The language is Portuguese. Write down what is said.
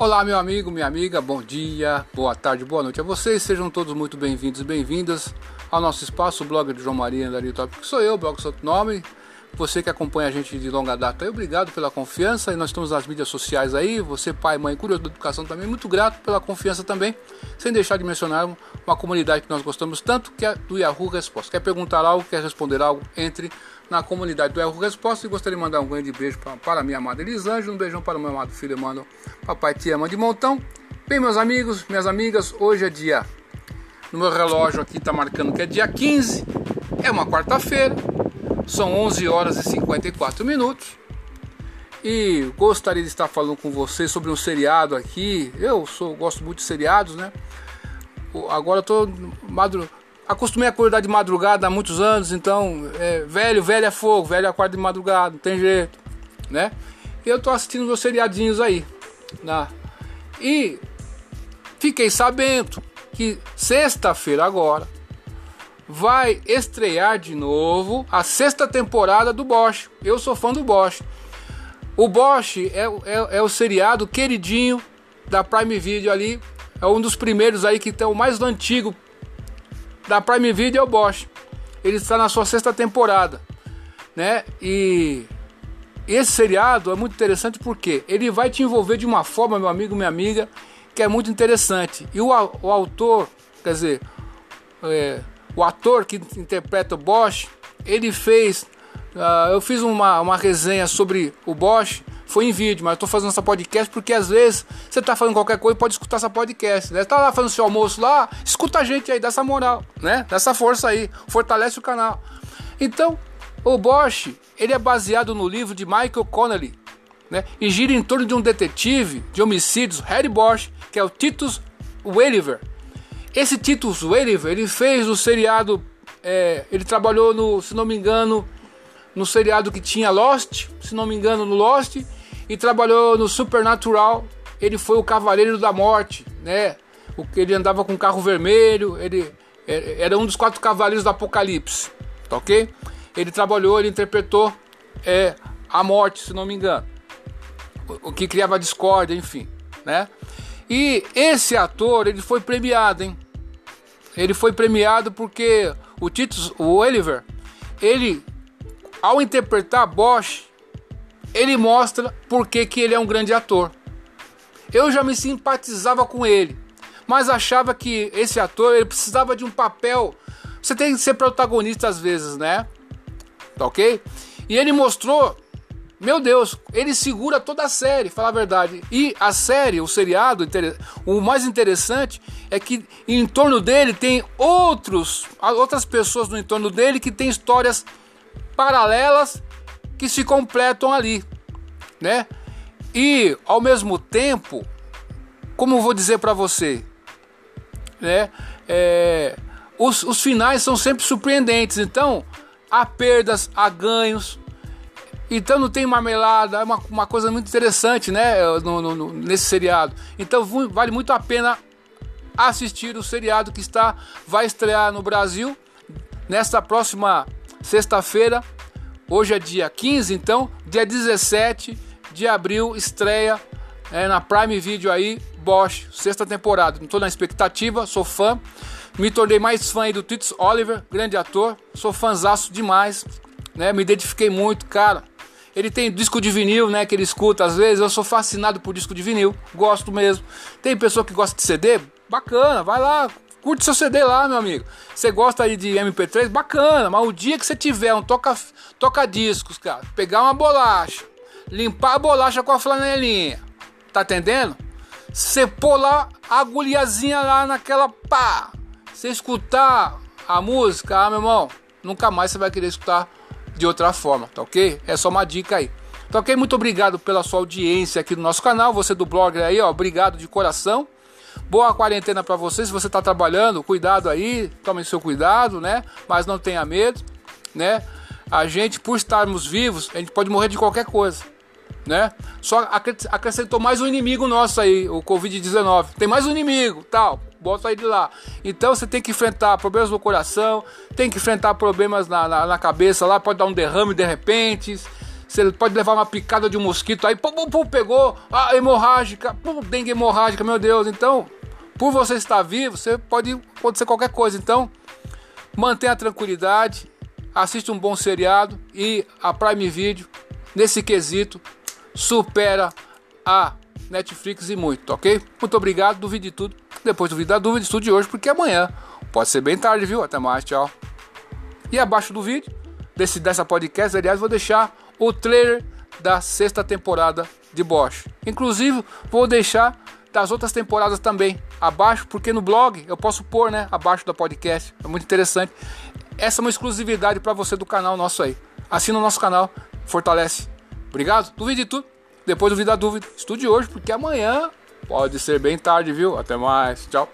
Olá, meu amigo, minha amiga, bom dia, boa tarde, boa noite a vocês. Sejam todos muito bem-vindos e bem-vindas ao nosso espaço, o blog do João Maria Andaria Top, que sou eu, blog Santo Nome. Você que acompanha a gente de longa data, obrigado pela confiança. E nós estamos nas mídias sociais aí. Você, pai, mãe, curioso da educação também, muito grato pela confiança também. Sem deixar de mencionar uma comunidade que nós gostamos tanto, que é do Yahoo Resposta. Quer perguntar algo, quer responder algo, entre na comunidade do Yahoo Resposta. E gostaria de mandar um grande beijo para, para minha amada Elisângela, um beijão para o meu amado filho Emmanuel. Papai te ama de montão. Bem, meus amigos, minhas amigas, hoje é dia. No meu relógio aqui está marcando que é dia 15, é uma quarta-feira. São 11 horas e 54 minutos. E gostaria de estar falando com vocês sobre um seriado aqui. Eu sou, gosto muito de seriados, né? Agora eu madru... acostumei a acordar de madrugada há muitos anos, então é, velho, velho é fogo, velho acorda de madrugada, não tem jeito, né? E eu tô assistindo meus seriadinhos aí, né? E fiquei sabendo que sexta-feira agora vai estrear de novo a sexta temporada do Bosch. Eu sou fã do Bosch. O Bosch é, é, é o seriado queridinho da Prime Video ali. É um dos primeiros aí que tem o mais antigo da Prime Video é o Bosch. Ele está na sua sexta temporada, né? E esse seriado é muito interessante porque ele vai te envolver de uma forma, meu amigo, minha amiga, que é muito interessante. E o, o autor, quer dizer, é, o ator que interpreta o Bosch, ele fez. Uh, eu fiz uma, uma resenha sobre o Bosch, foi em vídeo, mas tô fazendo essa podcast porque às vezes você tá fazendo qualquer coisa e pode escutar essa podcast, né? Tá lá fazendo seu almoço lá, escuta a gente aí, dessa moral, né? Dessa força aí, fortalece o canal. Então, o Bosch, ele é baseado no livro de Michael Connelly, né? E gira em torno de um detetive de homicídios, Harry Bosch, que é o Titus Welliver. Esse Titus Welliver, ele fez o seriado, é, ele trabalhou no, se não me engano, no seriado que tinha Lost, se não me engano, no Lost, e trabalhou no Supernatural. Ele foi o Cavaleiro da Morte, né? O que ele andava com carro vermelho, ele é, era um dos quatro cavaleiros do Apocalipse, tá ok? Ele trabalhou, ele interpretou é, a morte, se não me engano, o, o que criava discórdia, enfim, né? E esse ator, ele foi premiado, hein? Ele foi premiado porque o Titus o Oliver, ele ao interpretar Bosch, ele mostra porque que ele é um grande ator. Eu já me simpatizava com ele, mas achava que esse ator ele precisava de um papel. Você tem que ser protagonista às vezes, né? Tá ok? E ele mostrou meu Deus, ele segura toda a série, falar a verdade. E a série, o seriado, o mais interessante é que em torno dele tem outros, outras pessoas no entorno dele que tem histórias paralelas que se completam ali, né? E ao mesmo tempo, como vou dizer para você, né? É, os, os finais são sempre surpreendentes. Então, há perdas, há ganhos, então não tem marmelada, é uma, uma coisa muito interessante, né? No, no, no, nesse seriado. Então vale muito a pena assistir o seriado que está vai estrear no Brasil nesta próxima sexta-feira. Hoje é dia 15, então, dia 17 de abril estreia é, na Prime Video aí Bosch, sexta temporada. Estou na expectativa, sou fã. Me tornei mais fã do Titus Oliver, grande ator. Sou fãzaço demais, né? Me identifiquei muito, cara. Ele tem disco de vinil, né? Que ele escuta às vezes. Eu sou fascinado por disco de vinil, gosto mesmo. Tem pessoa que gosta de CD? Bacana, vai lá, curte seu CD lá, meu amigo. Você gosta aí de MP3? Bacana, mas o dia que você tiver um toca, toca discos, cara, pegar uma bolacha, limpar a bolacha com a flanelinha, tá entendendo? Você pôr lá a agulhazinha lá naquela pá, você escutar a música, ah, meu irmão, nunca mais você vai querer escutar de outra forma, tá ok? É só uma dica aí. Tá ok? Muito obrigado pela sua audiência aqui no nosso canal. Você do blog aí, ó, obrigado de coração. Boa quarentena para você. Se você está trabalhando, cuidado aí, tome seu cuidado, né? Mas não tenha medo, né? A gente, por estarmos vivos, a gente pode morrer de qualquer coisa, né? Só acrescentou mais um inimigo nosso aí, o Covid-19. Tem mais um inimigo, tal bota ele lá. Então você tem que enfrentar problemas no coração, tem que enfrentar problemas na, na, na, cabeça lá, pode dar um derrame de repente. Você pode levar uma picada de um mosquito aí, pum, pum, pum, pegou, a hemorrágica, pum, dengue hemorrágica, meu Deus. Então, por você estar vivo, você pode acontecer qualquer coisa. Então, mantenha a tranquilidade, assista um bom seriado e a Prime Video, nesse quesito, supera a Netflix e muito, ok? Muito obrigado, duvide de tudo. Depois duvide da dúvida, estude hoje, porque amanhã pode ser bem tarde, viu? Até mais, tchau. E abaixo do vídeo, desse, dessa podcast, aliás, vou deixar o trailer da sexta temporada de Bosch. Inclusive, vou deixar das outras temporadas também abaixo, porque no blog eu posso pôr, né, abaixo da podcast. É muito interessante. Essa é uma exclusividade para você do canal nosso aí. Assina o nosso canal, fortalece. Obrigado. Duvide de tudo. Depois duvida da dúvida. Estude hoje, porque amanhã pode ser bem tarde, viu? Até mais. Tchau.